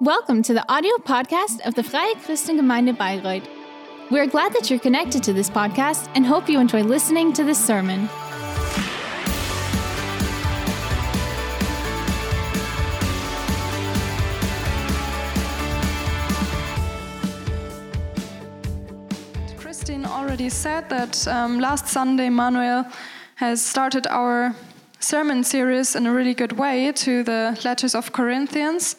Welcome to the audio podcast of the Freie Christengemeinde Bayreuth. We're glad that you're connected to this podcast and hope you enjoy listening to this sermon. Christine already said that um, last Sunday Manuel has started our sermon series in a really good way to the letters of Corinthians.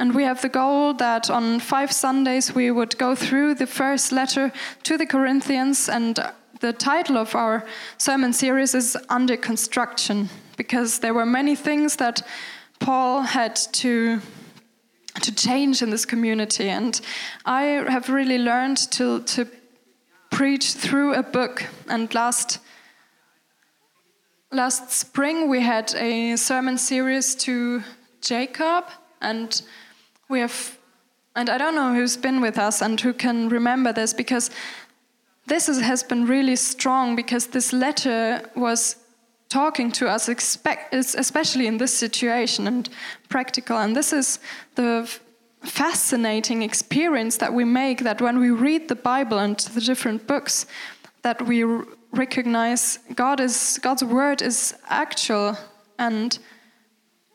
And we have the goal that on five Sundays we would go through the first letter to the Corinthians. And the title of our sermon series is Under Construction, because there were many things that Paul had to to change in this community. And I have really learned to, to preach through a book. And last last spring we had a sermon series to Jacob, and we have, and I don't know who's been with us and who can remember this because this is, has been really strong because this letter was talking to us, especially in this situation and practical. And this is the fascinating experience that we make that when we read the Bible and the different books, that we recognize God is God's word is actual and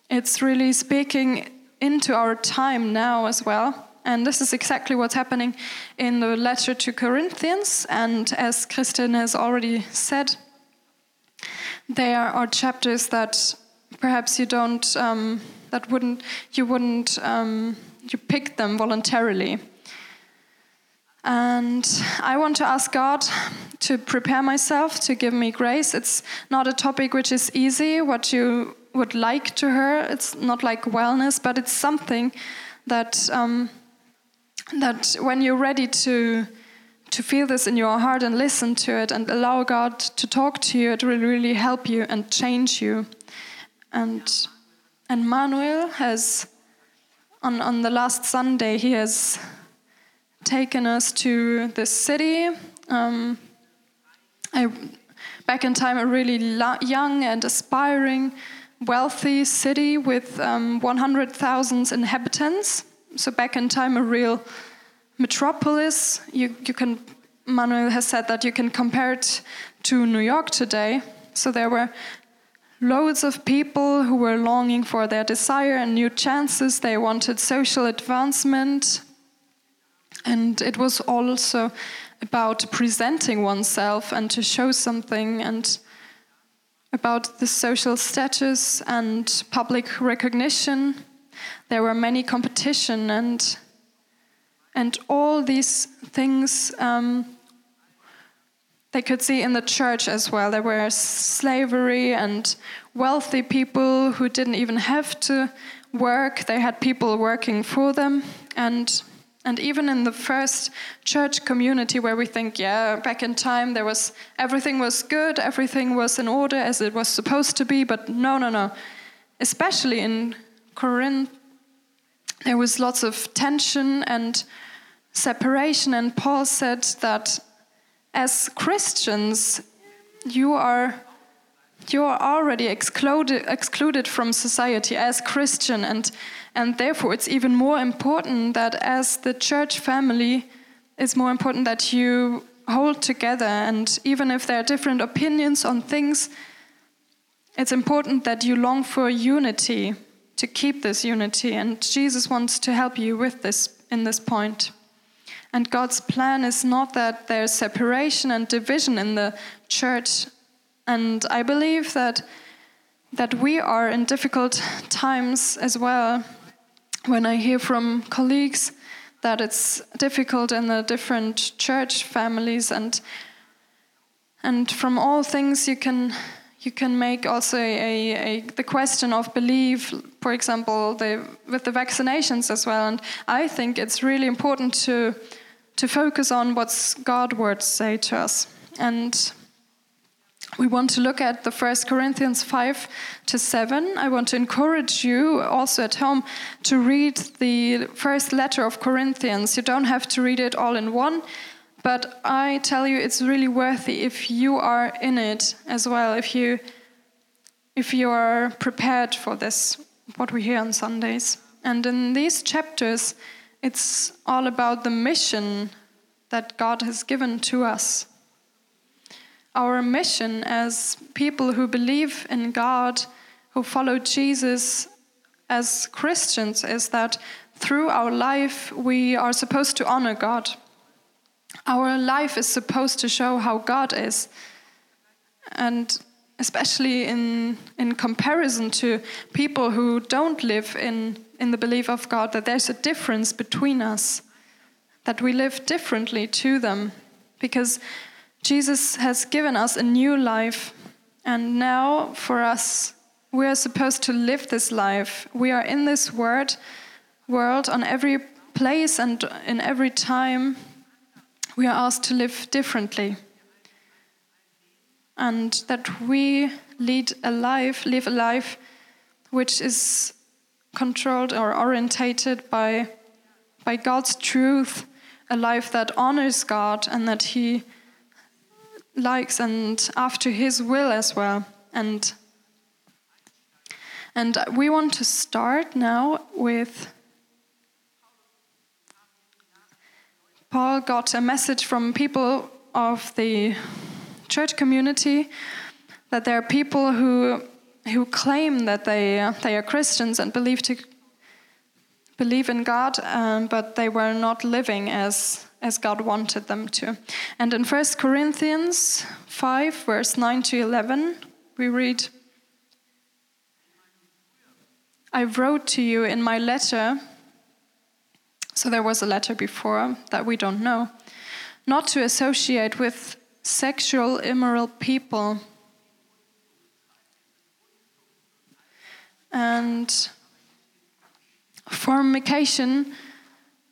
it's really speaking into our time now as well. And this is exactly what's happening in the letter to Corinthians. And as Kristin has already said, there are chapters that perhaps you don't, um, that wouldn't, you wouldn't, um, you pick them voluntarily. And I want to ask God to prepare myself, to give me grace. It's not a topic which is easy, what you would like to her. It's not like wellness, but it's something that um, that when you're ready to to feel this in your heart and listen to it and allow God to talk to you, it will really help you and change you. And and Manuel has on on the last Sunday he has taken us to this city. Um, I, back in time, a really young and aspiring wealthy city with um, 100,000 inhabitants. So back in time, a real metropolis. You, you can, Manuel has said that you can compare it to New York today. So there were loads of people who were longing for their desire and new chances. They wanted social advancement. And it was also about presenting oneself and to show something and about the social status and public recognition. There were many competition and and all these things um, they could see in the church as well. There were slavery and wealthy people who didn't even have to work. They had people working for them and and even in the first church community where we think, yeah, back in time there was everything was good, everything was in order as it was supposed to be, but no, no, no. Especially in Corinth, there was lots of tension and separation, and Paul said that as Christians, you are you are already excluded excluded from society as Christian and and therefore, it's even more important that as the church family, it's more important that you hold together. And even if there are different opinions on things, it's important that you long for unity, to keep this unity. And Jesus wants to help you with this in this point. And God's plan is not that there's separation and division in the church. And I believe that that we are in difficult times as well. When I hear from colleagues that it's difficult in the different church families and and from all things you can you can make also a, a, the question of belief for example the, with the vaccinations as well. And i think it's really important to to focus on what's god words say to us. And we want to look at the first corinthians 5 to 7 i want to encourage you also at home to read the first letter of corinthians. You don't have to read it all in one but i tell you it's really worthy if you are in it as well if you if you are prepared for this what we hear on sundays. And in these chapters, it's all about the mission that God has given to us. Our mission as people who believe in God, who follow Jesus as Christians, is that through our life we are supposed to honor God. Our life is supposed to show how God is. And especially in, in comparison to people who don't live in, in the belief of God, that there's a difference between us, that we live differently to them, because Jesus has given us a new life, and now for us, we are supposed to live this life. We are in this word, world on every place and in every time. We are asked to live differently and that we lead a life, live a life which is controlled or orientated by, by God's truth, a life that honors God and that He likes and after His will as well. And, and we want to start now with Paul got a message from people of the church community that there are people who who claim that they they are Christians and believe to believe in God, um, but they were not living as as God wanted them to. And in 1 Corinthians 5, verse 9 to 11, we read I wrote to you in my letter, so there was a letter before that we don't know, not to associate with sexual immoral people. And fornication,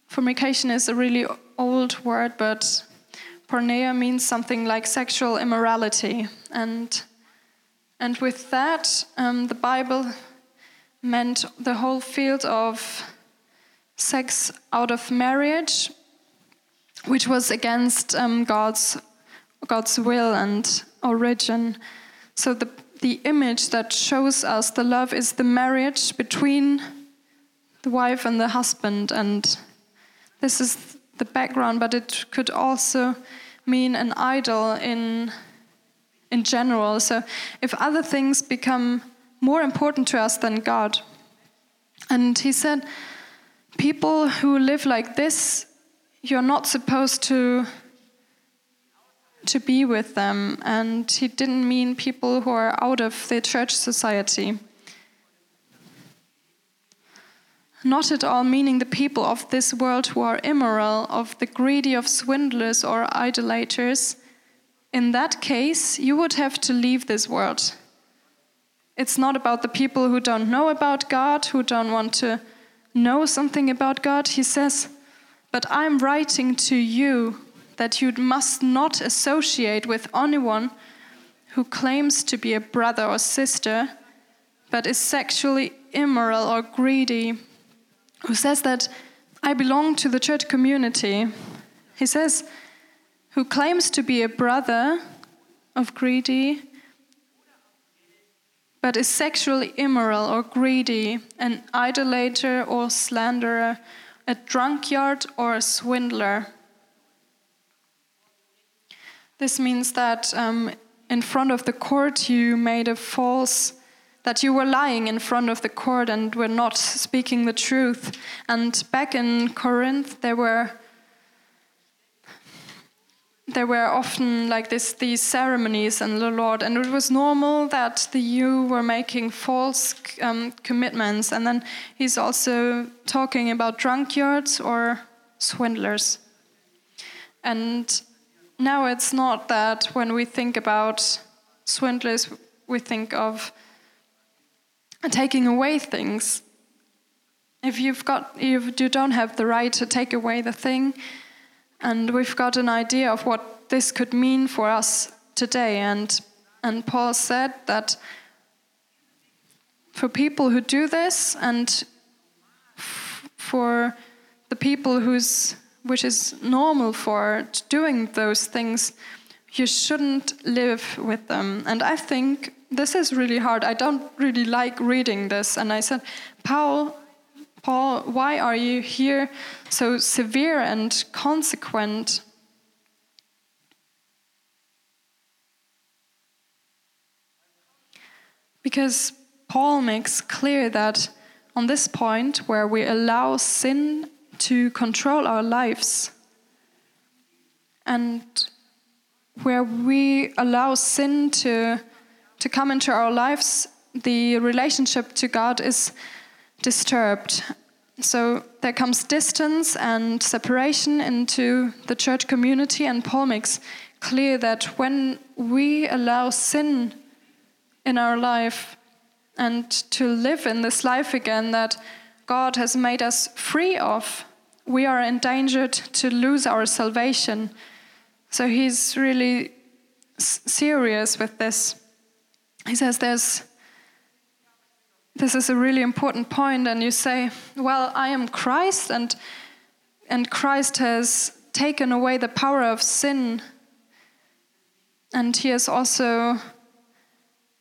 fornication is a really old word, but porneia means something like sexual immorality. And, and with that, um, the Bible meant the whole field of sex out of marriage, which was against um, God's God's will and origin. So the, the image that shows us the love is the marriage between the wife and the husband. And this is the background, but it could also mean an idol in, in general. So if other things become more important to us than God. And he said, people who live like this, you're not supposed to to be with them, and he didn't mean people who are out of the church society. Not at all meaning the people of this world who are immoral, of the greedy, of swindlers or idolaters. In that case, you would have to leave this world. It's not about the people who don't know about God, who don't want to know something about God. He says, But I'm writing to you that you must not associate with anyone who claims to be a brother or sister, but is sexually immoral or greedy, who says that I belong to the church community. He says, who claims to be a brother of greedy, but is sexually immoral or greedy, an idolater or slanderer, a drunkard or a swindler. This means that um, in front of the court you made a false, that you were lying in front of the court and were not speaking the truth. And back in Corinth, there were there were often like this these ceremonies in the Lord, and it was normal that the you were making false um, commitments. And then he's also talking about drunkards or swindlers. And now it's not that when we think about swindlers, we think of taking away things. If you've got, if you don't have the right to take away the thing, and we've got an idea of what this could mean for us today, and and Paul said that for people who do this, and for the people whose which is normal for doing those things, you shouldn't live with them. And I think this is really hard. I don't really like reading this. And I said, Paul, Paul, why are you here so severe and consequent? Because Paul makes clear that on this point, where we allow sin to control our lives, and where we allow sin to, to come into our lives, the relationship to God is disturbed. So there comes distance and separation into the church community, and Paul makes clear that when we allow sin in our life and to live in this life again that God has made us free of, we are endangered to lose our salvation. So he's really serious with this. He says there's this is a really important point and you say, well, I am Christ and and Christ has taken away the power of sin and he has also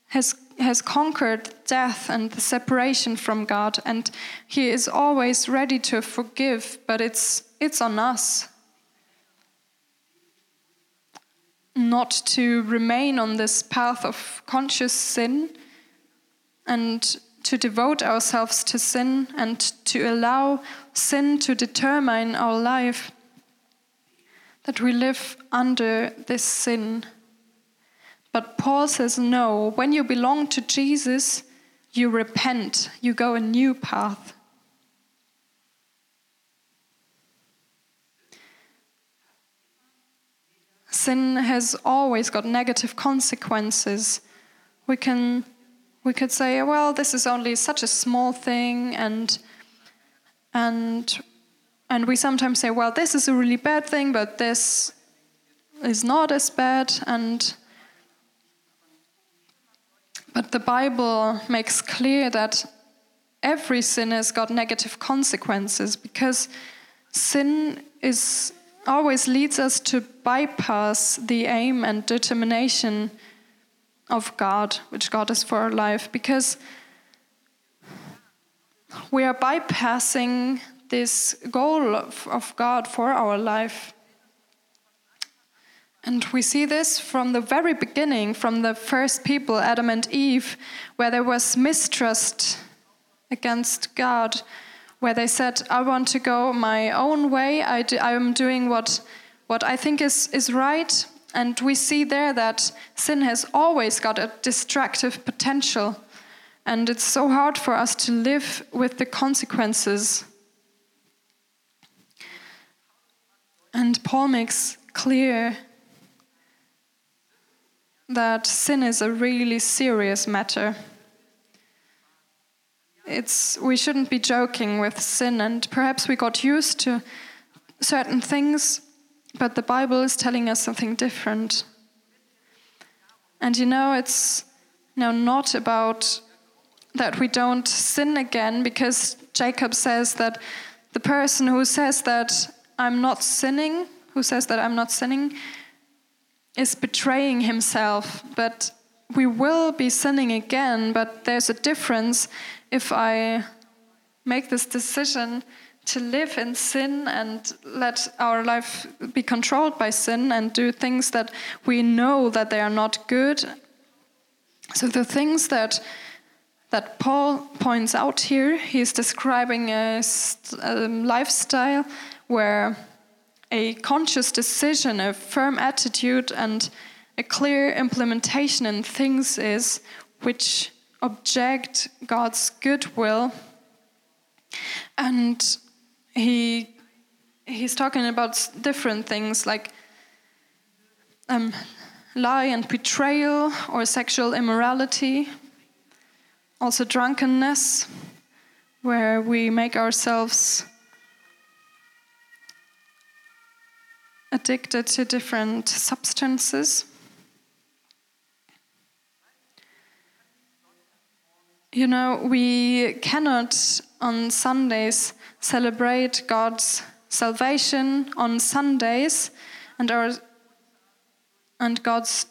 has has conquered death and the separation from God and he is always ready to forgive but it's it's on us not to remain on this path of conscious sin and to devote ourselves to sin and to allow sin to determine our life, that we live under this sin. But Paul says, no, when you belong to Jesus, you repent, you go a new path. Sin has always got negative consequences. We can we could say, well, this is only such a small thing and and and we sometimes say, well, this is a really bad thing, but this is not as bad and but the Bible makes clear that every sin has got negative consequences because sin is always leads us to bypass the aim and determination of God, which God is for our life, because we are bypassing this goal of, of God for our life. And we see this from the very beginning, from the first people, Adam and Eve, where there was mistrust against God where they said, I want to go my own way. I, do, I am doing what, what I think is, is right. And we see there that sin has always got a destructive potential. And it's so hard for us to live with the consequences. And Paul makes clear that sin is a really serious matter it's we shouldn't be joking with sin and perhaps we got used to certain things but the bible is telling us something different. And you know it's now not about that we don't sin again because jacob says that the person who says that i'm not sinning who says that i'm not sinning is betraying himself. But we will be sinning again but there's a difference if I make this decision to live in sin and let our life be controlled by sin and do things that we know that they are not good. So the things that that Paul points out here, he's describing a, a lifestyle where a conscious decision, a firm attitude, and a clear implementation in things is which object God's goodwill. And he he's talking about different things like um, lie and betrayal or sexual immorality, also drunkenness, where we make ourselves addicted to different substances. You know, we cannot on Sundays celebrate God's salvation on Sundays and our and God's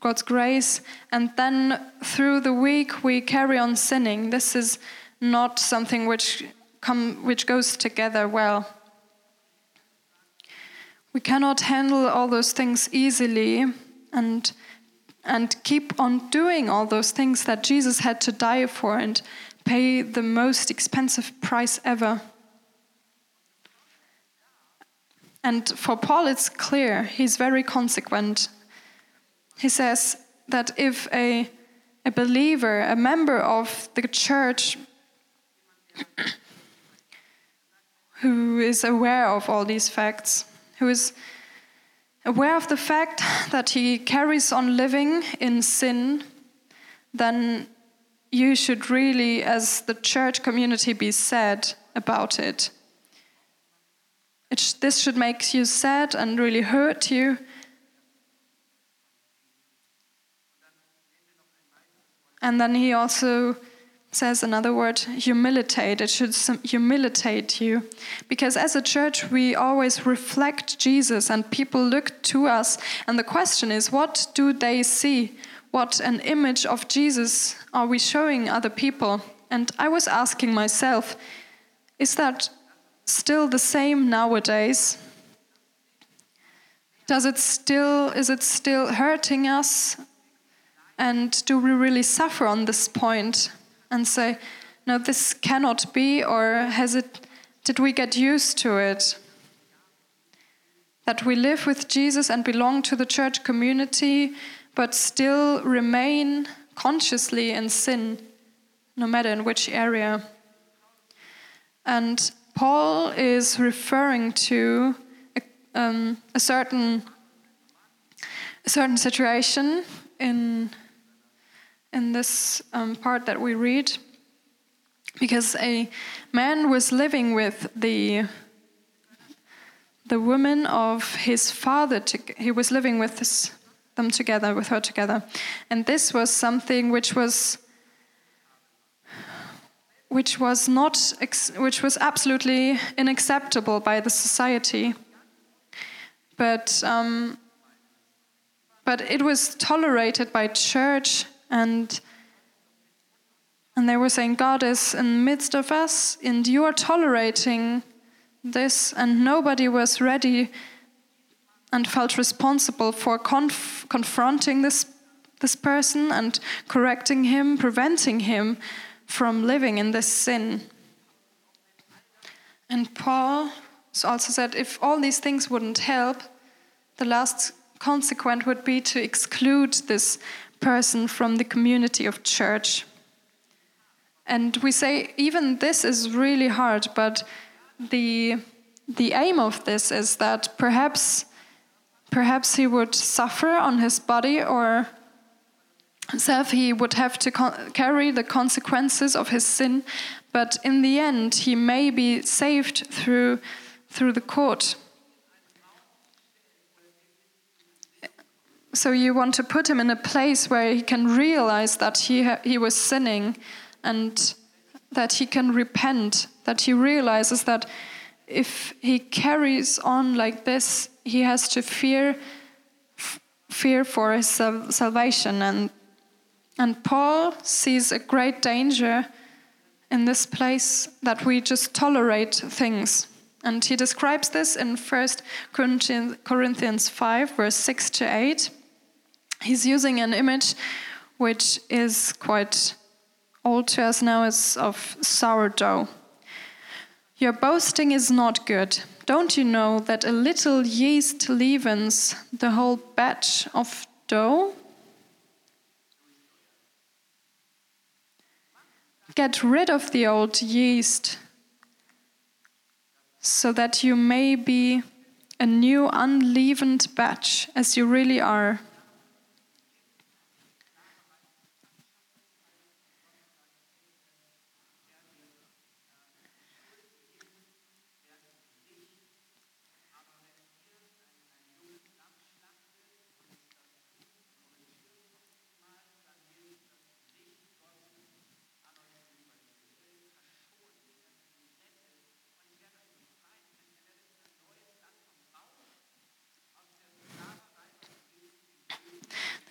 God's grace and then through the week we carry on sinning. This is not something which come, which goes together well. We cannot handle all those things easily and and keep on doing all those things that Jesus had to die for and pay the most expensive price ever. And for Paul, it's clear, he's very consequent. He says that if a, a believer, a member of the church, who is aware of all these facts, who is aware of the fact that he carries on living in sin, then you should really, as the church community, be sad about it. it sh this should make you sad and really hurt you. And then he also says another word, humiliate. It should humiliate you. Because as a church, we always reflect Jesus and people look to us. And the question is, what do they see? What an image of Jesus are we showing other people? And I was asking myself, is that still the same nowadays? Does it still, is it still hurting us? And do we really suffer on this point? And say, no, this cannot be, or has it, did we get used to it? That we live with Jesus and belong to the church community, but still remain consciously in sin, no matter in which area. And Paul is referring to a, um, a certain a certain situation in in this um, part that we read because a man was living with the the woman of his father to, he was living with them together with her together. And this was something which was which was not which was absolutely unacceptable by the society. But um, but it was tolerated by church and and they were saying god is in the midst of us and you are tolerating this and nobody was ready and felt responsible for conf confronting this this person and correcting him preventing him from living in this sin. And paul also said if all these things wouldn't help the last consequent would be to exclude this person from the community of church. And we say even this is really hard, but the the aim of this is that perhaps perhaps he would suffer on his body or self he would have to carry the consequences of his sin but in the end he may be saved through through the court So you want to put him in a place where he can realize that he, he was sinning and that he can repent, that he realizes that if he carries on like this, he has to fear fear for his salvation and and Paul sees a great danger in this place that we just tolerate things. And he describes this in 1 Corinthians 5, verse 6 to 8 he's using an image which is quite old to us now is of sourdough. Your boasting is not good. Don't you know that a little yeast leavens the whole batch of dough? Get rid of the old yeast so that you may be a new unleavened batch as you really are.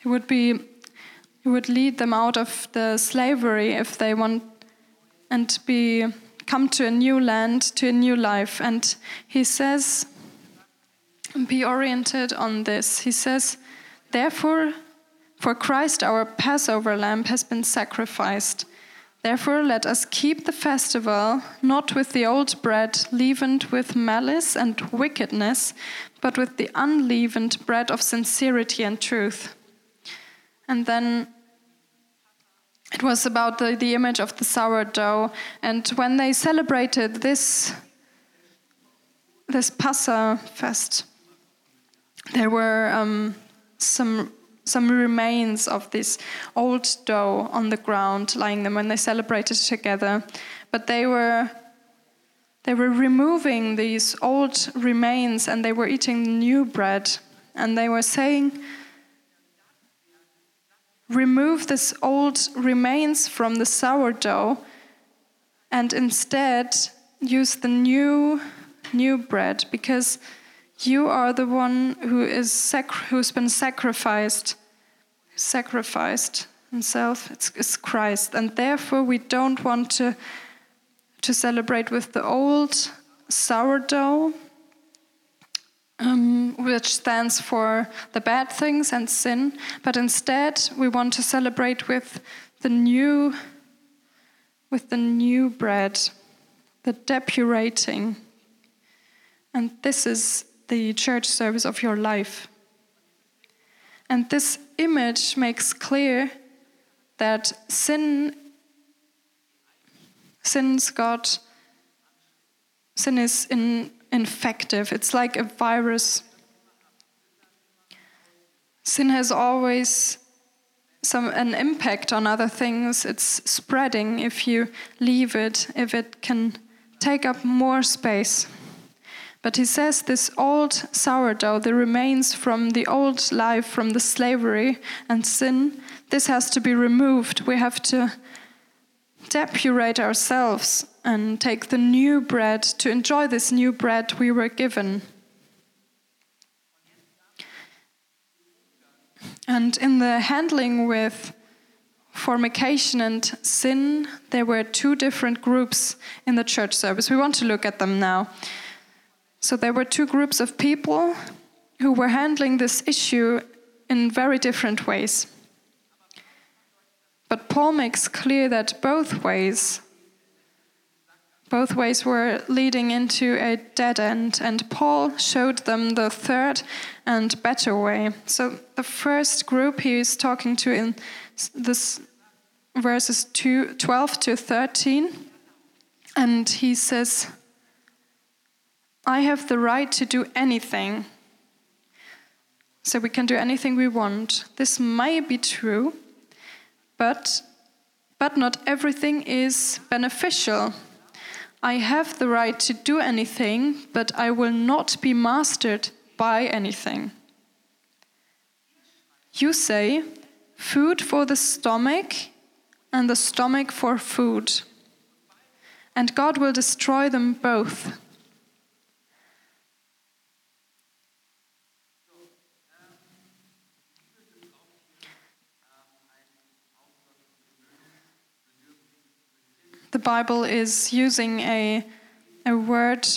It would be, it would lead them out of the slavery if they want and be come to a new land, to a new life. And he says, be oriented on this. He says, therefore, for Christ our Passover lamb has been sacrificed. Therefore, let us keep the festival not with the old bread leavened with malice and wickedness, but with the unleavened bread of sincerity and truth. And then it was about the, the image of the sourdough. And when they celebrated this, this Passa fest, there were um, some some remains of this old dough on the ground lying them when they celebrated together but they were they were removing these old remains and they were eating new bread and they were saying remove this old remains from the sourdough and instead use the new new bread because you are the one who is sac- who's been sacrificed sacrificed himself. It's, it's christ. And therefore we don't want to to celebrate with the old sourdough um, which stands for the bad things and sin, but instead we want to celebrate with the new, with the new bread, the depurating. And this is the church service of your life. And this image makes clear that sin sin's got sin is in infective. It's like a virus. Sin has always some an impact on other things. It's spreading if you leave it, if it can take up more space. But he says this old sourdough, the remains from the old life, from the slavery and sin, this has to be removed. We have to depurate ourselves and take the new bread to enjoy this new bread we were given. And in the handling with fornication and sin, there were two different groups in the church service. We want to look at them now. So there were two groups of people who were handling this issue in very different ways. But Paul makes clear that both ways both ways were leading into a dead end, and Paul showed them the third and better way. So, the first group he is talking to in this verses two, 12 to 13, and he says, I have the right to do anything. So, we can do anything we want. This might be true, but, but not everything is beneficial. I have the right to do anything, but I will not be mastered by anything. You say, food for the stomach and the stomach for food, and God will destroy them both. The Bible is using a, a word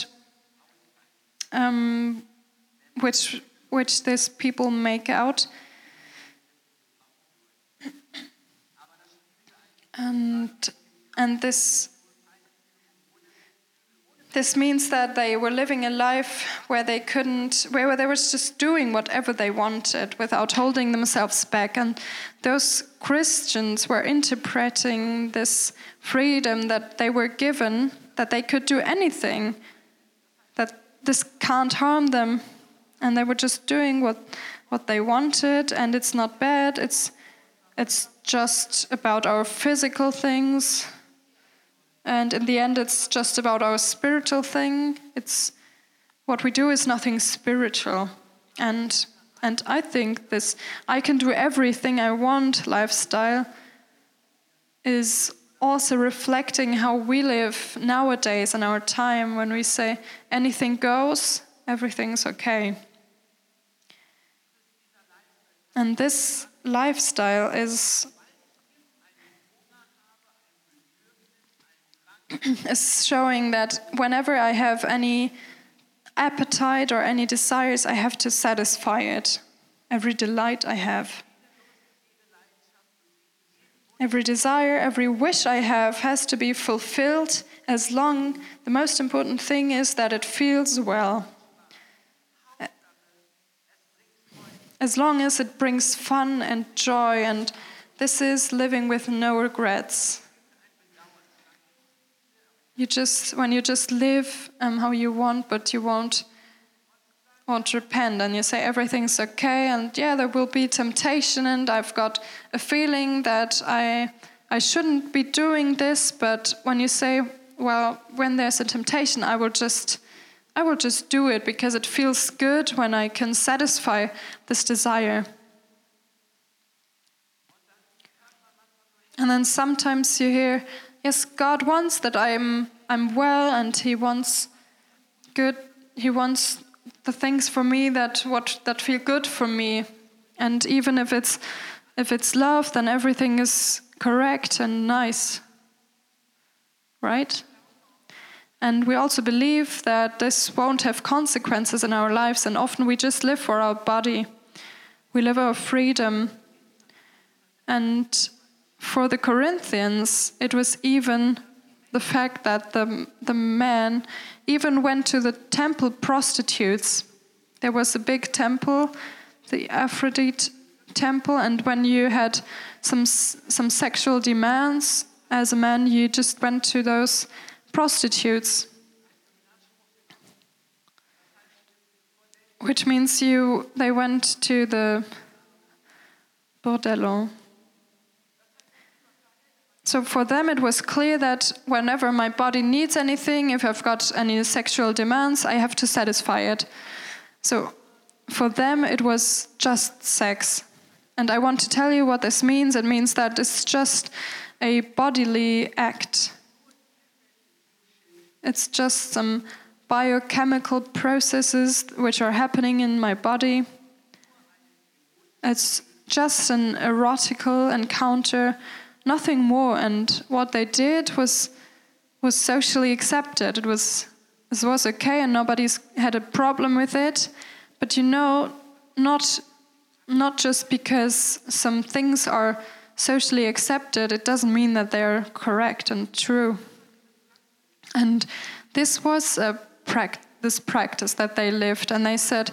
um, which, which these people make out. And, and this this means that they were living a life where they couldn't, where they were just doing whatever they wanted without holding themselves back. And those Christians were interpreting this freedom that they were given, that they could do anything, that this can't harm them. And they were just doing what, what they wanted, and it's not bad. It's, it's just about our physical things and in the end, it's just about our spiritual thing. It's what we do is nothing spiritual. And, and I think this I can do everything I want lifestyle is also reflecting how we live nowadays in our time when we say anything goes, everything's okay. And this lifestyle is is showing that whenever I have any appetite or any desires, I have to satisfy it. Every delight I have. Every desire, every wish I have has to be fulfilled as long, the most important thing is that it feels well. As long as it brings fun and joy, and this is living with no regrets. You just, when you just live um, how you want, but you won't won't repent and you say everything's okay and yeah there will be temptation and I've got a feeling that I I shouldn't be doing this but when you say well when there's a temptation I will just I will just do it because it feels good when I can satisfy this desire. And then sometimes you hear yes God wants that I'm I'm well and he wants good he wants the things for me that what that feel good for me. And even if it's if it's love then everything is correct and nice right? And we also believe that this won't have consequences in our lives and often we just live for our body. We live our freedom. And for the corinthians it was even the fact that the, the man even went to the temple prostitutes. There was a big temple, the Aphrodite temple, and when you had some, some sexual demands as a man, you just went to those prostitutes. Which means you, they went to the bordello. So for them, it was clear that whenever my body needs anything, if I've got any sexual demands, I have to satisfy it. So for them, it was just sex. And I want to tell you what this means. It means that it's just a bodily act, it's just some biochemical processes which are happening in my body. It's just an erotical encounter nothing more. And what they did was was socially accepted. It was it was okay, and nobody's had a problem with it. But you know, not not just because some things are socially accepted, it doesn't mean that they're correct and true. And this was a pract- this practice that they lived, and they said,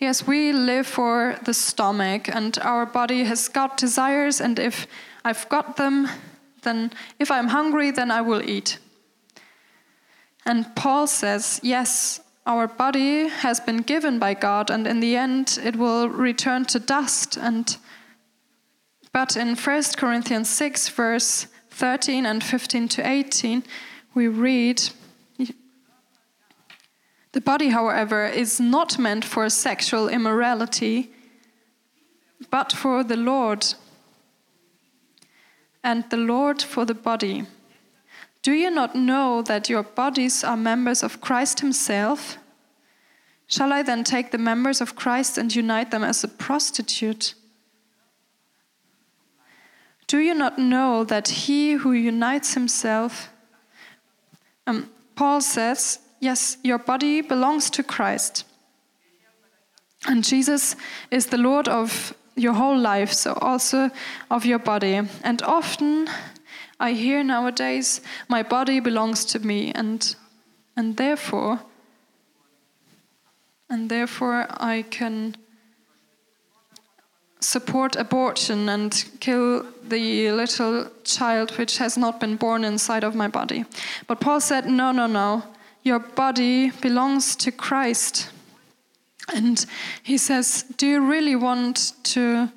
Yes, we live for the stomach, and our body has got desires, and if I've got them, then if I'm hungry, then I will eat. And Paul says, yes, our body has been given by God, and in the end, it will return to dust. And but in 1 Corinthians 6, verse 13 and 15 to 18, we read. The body, however, is not meant for sexual immorality, but for the Lord, and the Lord for the body. Do you not know that your bodies are members of Christ Himself? Shall I then take the members of Christ and unite them as a prostitute? Do you not know that he who unites himself, um, Paul says, yes, your body belongs to Christ. And Jesus is the Lord of your whole life, so also of your body. And often I hear nowadays, my body belongs to me, and and therefore, and therefore I can support abortion and kill the little child which has not been born inside of my body. But Paul said, no, no, no. Your body belongs to Christ. And he says, Do you really want to,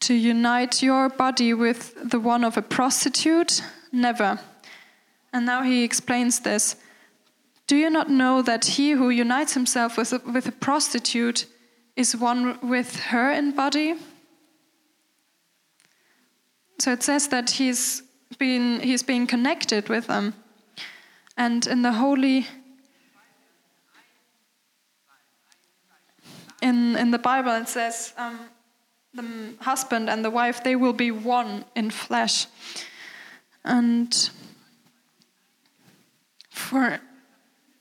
to unite your body with the one of a prostitute? Never. And now he explains this. Do you not know that he who unites himself with a, with a prostitute is one with her in body? So it says that he's been he's being connected with them. And in the holy in, in the Bible, it says um, the husband and the wife, they will be one in flesh. And For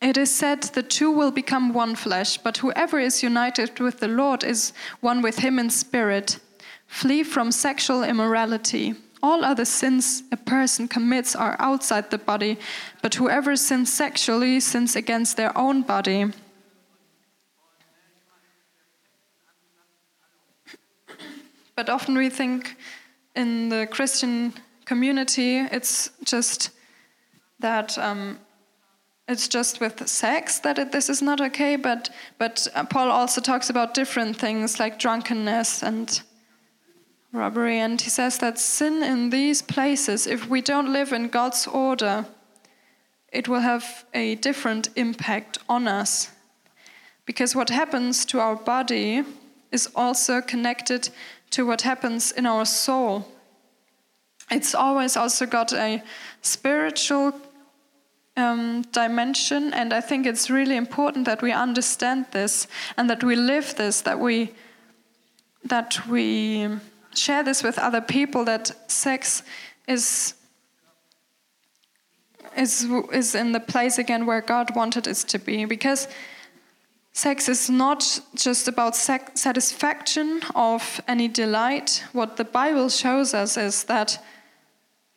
it is said, the two will become one flesh, but whoever is united with the Lord is one with him in spirit. Flee from sexual immorality. All other sins a person commits are outside the body, but whoever sins sexually sins against their own body. But often we think in the Christian community, it's just that um, it's just with sex that it, this is not okay. But but uh, Paul also talks about different things like drunkenness and robbery, and he says that sin in these places, if we don't live in God's order, it will have a different impact on us. Because what happens to our body is also connected to what happens in our soul. It's always also got a spiritual um, dimension, and I think it's really important that we understand this and that we live this, that we that we share this with other people. That sex is is is in the place again where God wanted it to be, because Sex is not just about satisfaction of any delight. What the Bible shows us is that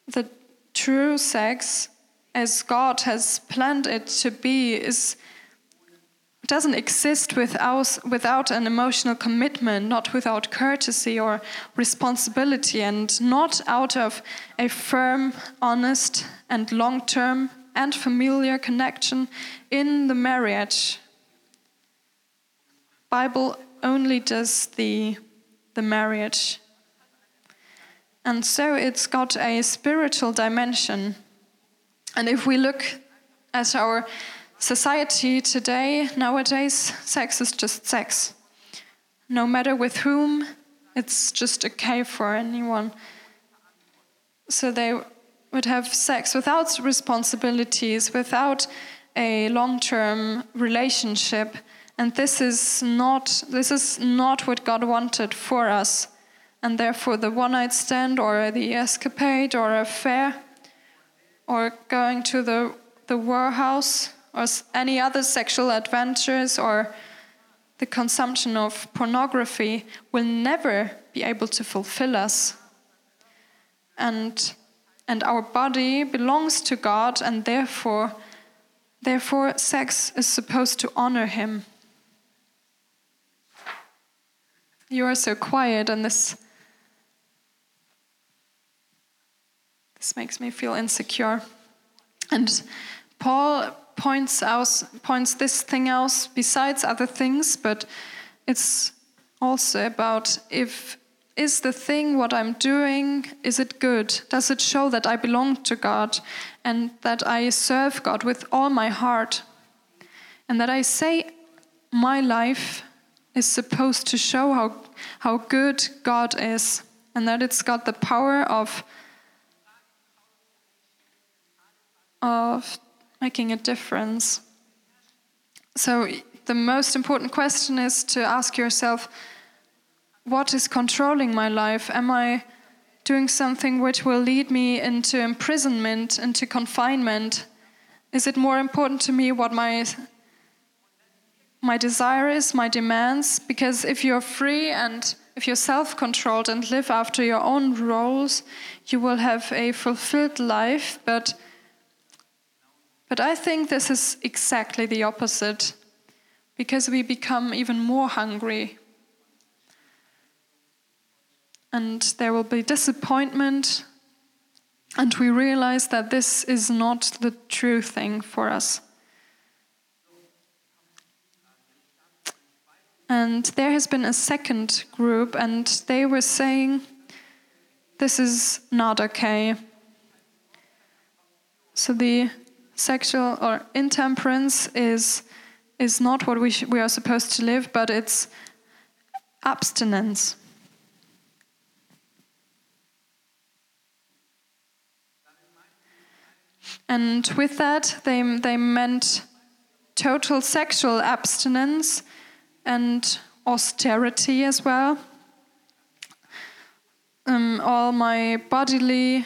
the true sex, as God has planned it to be, is doesn't exist without, without an emotional commitment, not without courtesy or responsibility, and not out of a firm, honest, and long term and familiar connection in the marriage Bible only does the, the marriage. And so it's got a spiritual dimension. And if we look at our society today, nowadays, sex is just sex. No matter with whom, it's just okay for anyone. So they would have sex without responsibilities, without a long term relationship. And this is not this is not what God wanted for us. And therefore the one night stand or the escapade or affair or going to the the warehouse or any other sexual adventures or the consumption of pornography will never be able to fulfill us. And and our body belongs to God and therefore therefore sex is supposed to honor him. You are so quiet, and this this makes me feel insecure. And Paul points out points this thing out besides other things, but it's also about if is the thing what I'm doing is it good? Does it show that I belong to God and that I serve God with all my heart? And that I say my life is supposed to show how, how good God is and that it's got the power of, of making a difference. So, the most important question is to ask yourself what is controlling my life? Am I doing something which will lead me into imprisonment, into confinement? Is it more important to me what my my desires, my demands, because if you're free and if you're self controlled and live after your own roles, you will have a fulfilled life. But, but I think this is exactly the opposite because we become even more hungry. And there will be disappointment, and we realize that this is not the true thing for us. And there has been a second group, and they were saying, This is not okay. So the sexual or intemperance is, is not what we, we are supposed to live, but it's abstinence. And with that, they, they meant total sexual abstinence and austerity as well. Um, all my bodily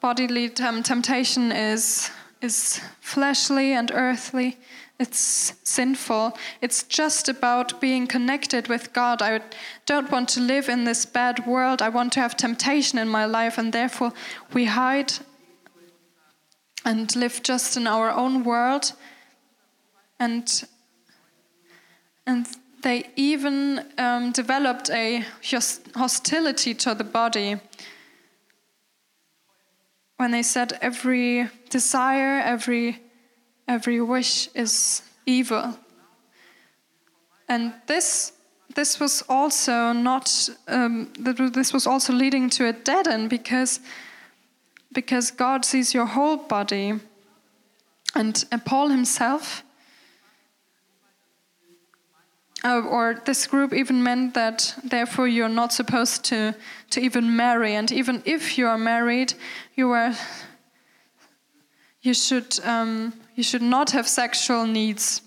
bodily temptation is is fleshly and earthly. It's sinful. It's just about being connected with God. I don't want to live in this bad world. I want to have temptation in my life, and therefore we hide and live just in our own world. And and they even um, developed a hostility to the body when they said every desire, every every wish is evil. And this this was also not um, this was also leading to a dead end because because God sees your whole body, and, and Paul himself uh, or this group even meant that therefore you're not supposed to, to even marry. And even if you are married, you are you should um, you should not have sexual needs,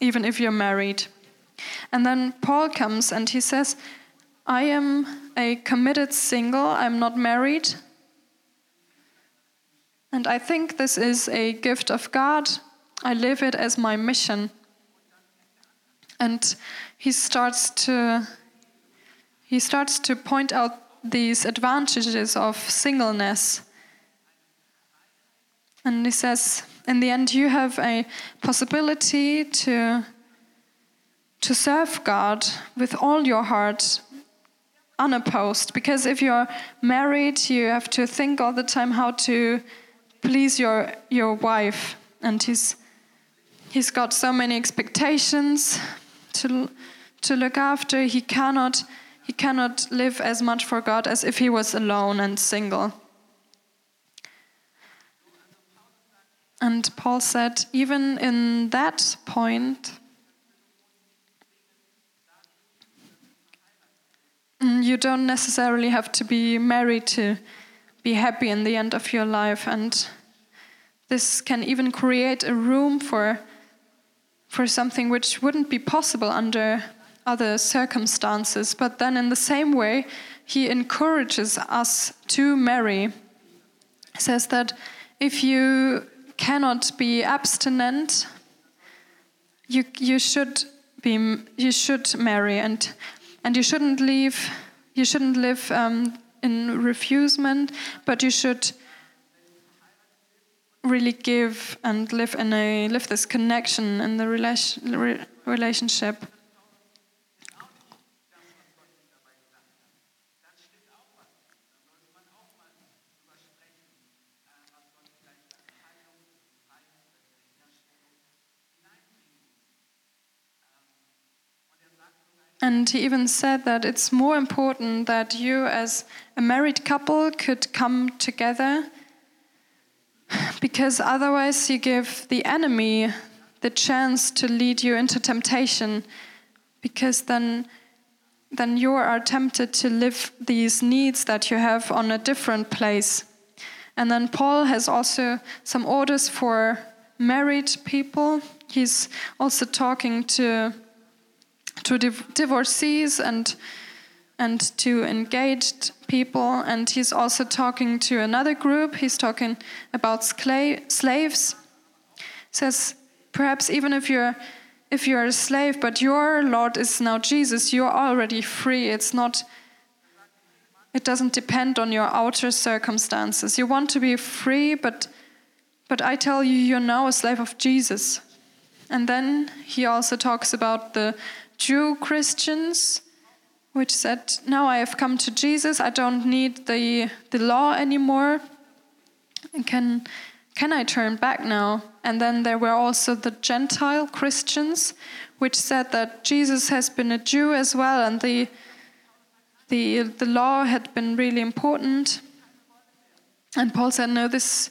even if you're married. And then Paul comes and he says, I am a committed single, I'm not married. And I think this is a gift of God. I live it as my mission. And he starts to he starts to point out these advantages of singleness. And he says, in the end, you have a possibility to, to serve God with all your heart, unopposed. Because if you're married, you have to think all the time how to please your, your wife. And he's, he's got so many expectations to, to look after. He cannot, he cannot live as much for God as if he was alone and single. And Paul said, even in that point, you don't necessarily have to be married to be happy in the end of your life. And this can even create a room for for something which wouldn't be possible under other circumstances. But then, in the same way, he encourages us to marry. He says that if you cannot be abstinent, you, you should be you should marry and and you shouldn't leave you shouldn't live um, in refusement, but you should really give and live in a live this connection in the relation, relationship. And he even said that it's more important that you, as a married couple, could come together because otherwise you give the enemy the chance to lead you into temptation because then then you are tempted to live these needs that you have on a different place. And then paul has also some orders for married people. He's also talking to to div- divorcees and and to engaged people. And he's also talking to another group. He's talking about slaves. Says, perhaps even if you're if you're a slave, but your Lord is now Jesus, you're already free. It's not. It doesn't depend on your outer circumstances. You want to be free, but but I tell you, you're now a slave of Jesus. And then he also talks about the Jew Christians which said, Now I have come to Jesus, I don't need the, the law anymore. can, can I turn back now? And then there were also the Gentile Christians, which said that Jesus has been a Jew as well, and the, the, the law had been really important. And Paul said, No, this,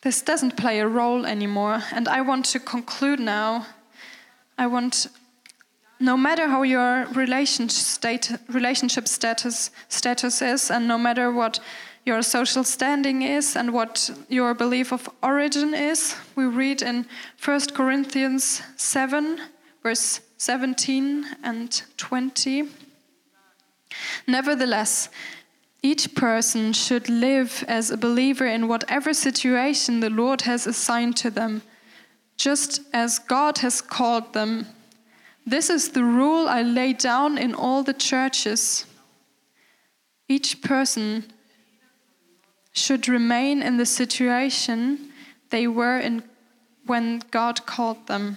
this doesn't play a role anymore. And I want to conclude now. I want no matter how your relationship, state, relationship status, status is, and no matter what your social standing is and what your belief of origin is, we read in 1 Corinthians 7, verse 17 and 20. Nevertheless, Each person should live as a believer in whatever situation the Lord has assigned to them, just as God has called them. This is the rule I lay down in all the churches. Each person should remain in the situation they were in when God called them.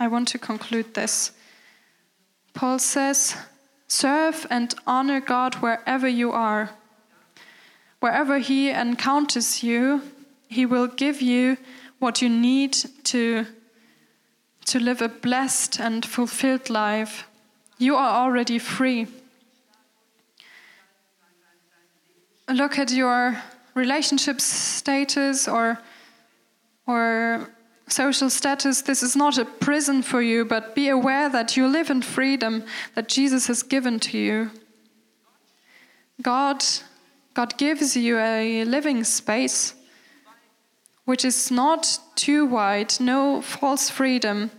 I want to conclude this. Paul says, Serve and honor God wherever you are. Wherever He encounters you, He will give you what you need to, to live a blessed and fulfilled life. You are already free. Look at your relationship status or, or social status. This is not a prison for you, but be aware that you live in freedom that Jesus has given to you. God, God gives you a living space which is not too wide, no false freedom,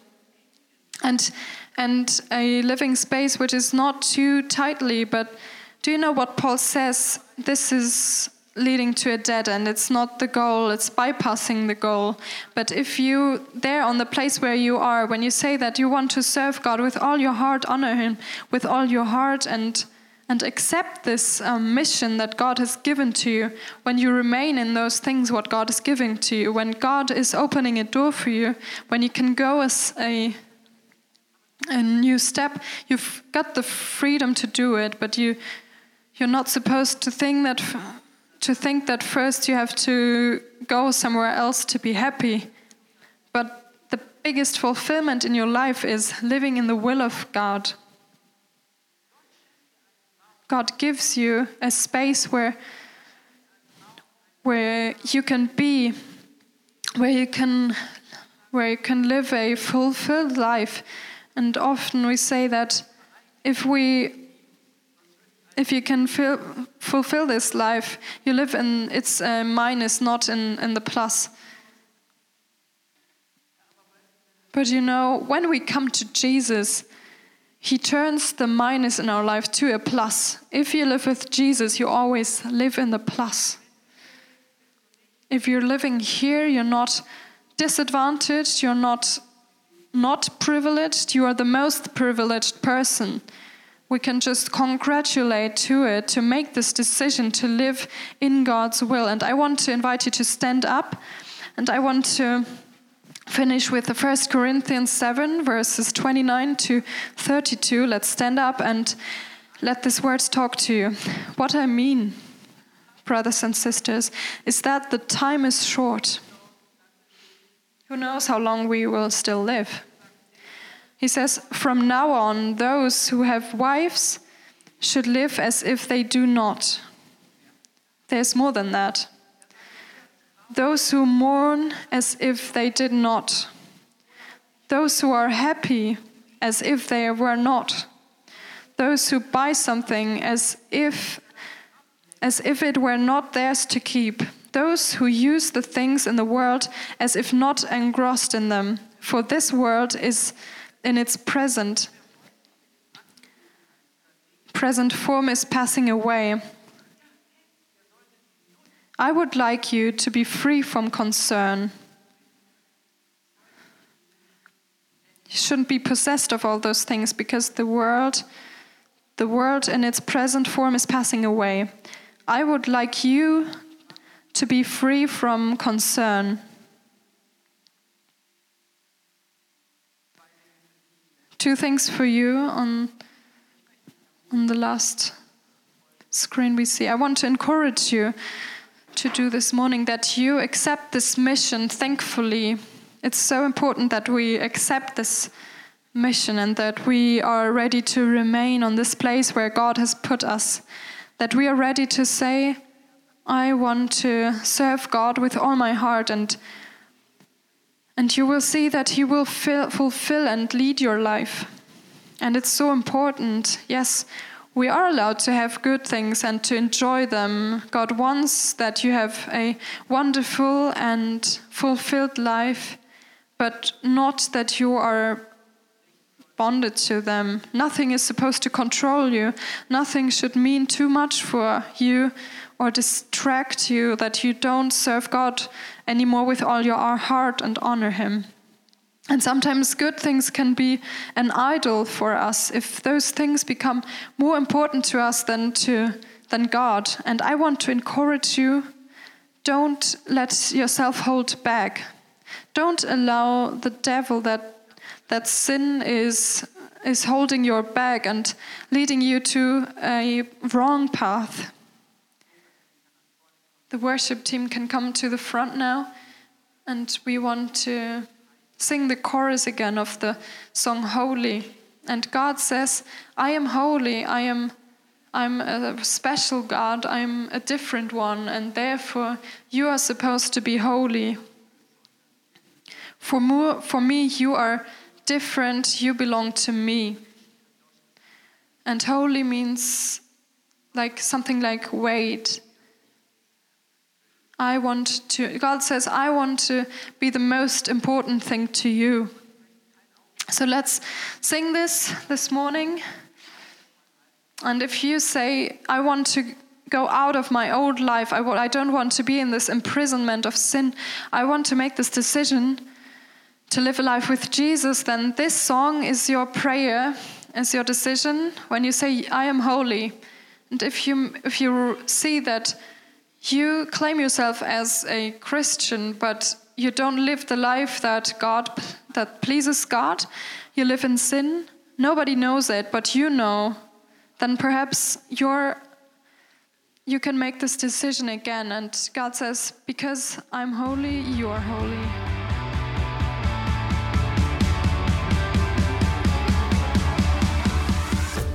and, and a living space which is not too tightly. But do you know what Paul says? This is leading to a dead end. It's not the goal, it's bypassing the goal. But if you, there on the place where you are, when you say that you want to serve God with all your heart, honor Him with all your heart, and and accept this um, mission that God has given to you, when you remain in those things what God is giving to you, when God is opening a door for you, when you can go as a a new step, you've got the freedom to do it, but you you're not supposed to think that to think that first you have to go somewhere else to be happy. But the biggest fulfillment in your life is living in the will of God. God gives you a space where where you can be where you can where you can live a fulfilled life and often we say that if we if you can feel, fulfill this life, you live in its uh, minus, not in, in the plus. But you know, when we come to Jesus, He turns the minus in our life to a plus. If you live with Jesus, you always live in the plus. If you're living here, you're not disadvantaged, you're not not privileged, you are the most privileged person we can just congratulate to it to make this decision to live in God's will. And I want to invite you to stand up and I want to finish with the First Corinthians 7, verses 29 to 32. Let's stand up and let these words talk to you. What I mean, brothers and sisters, is that the time is short. Who knows how long we will still live? He says, From now on, those who have wives should live as if they do not. There's more than that. Those who mourn as if they did not. Those who are happy as if they were not. Those who buy something as if as if it were not theirs to keep. Those who use the things in the world as if not engrossed in them. For this world is in its present present form is passing away. I would like you to be free from concern. You shouldn't be possessed of all those things because the world the world in its present form is passing away. I would like you to be free from concern. two things for you on on the last screen we see. I want to encourage you to do this morning that you accept this mission thankfully. It's so important that we accept this mission and that we are ready to remain on this place where God has put us. That we are ready to say, I want to serve God with all my heart and and you will see that He will fill, fulfill and lead your life. And it's so important. Yes, we are allowed to have good things and to enjoy them. God wants that you have a wonderful and fulfilled life, but not that you are bonded to them. Nothing is supposed to control you. Nothing should mean too much for you or distract you that you don't serve God anymore with all your heart and honor Him. And sometimes good things can be an idol for us if those things become more important to us than to than God. And I want to encourage you don't let yourself hold back. Don't allow the devil that that sin is is holding your back and leading you to a wrong path. The worship team can come to the front now and we want to sing the chorus again of the song Holy. And God says, I am holy, I am I'm a special God, I'm a different one, and therefore you are supposed to be holy. For, more, for me, you are different, you belong to me. And holy means like something like weight. I want to, God says, I want to be the most important thing to you. So let's sing this this morning. And if you say, I want to go out of my old life, I don't want to be in this imprisonment of sin, I want to make this decision to live a life with Jesus, then this song is your prayer, is your decision when you say, I am holy. And if you, if you see that you claim yourself as a Christian, but you don't live the life that God that pleases God, you live in sin, nobody knows it, but you know, then perhaps you're you can make this decision again. And God says, because I'm holy, you are holy.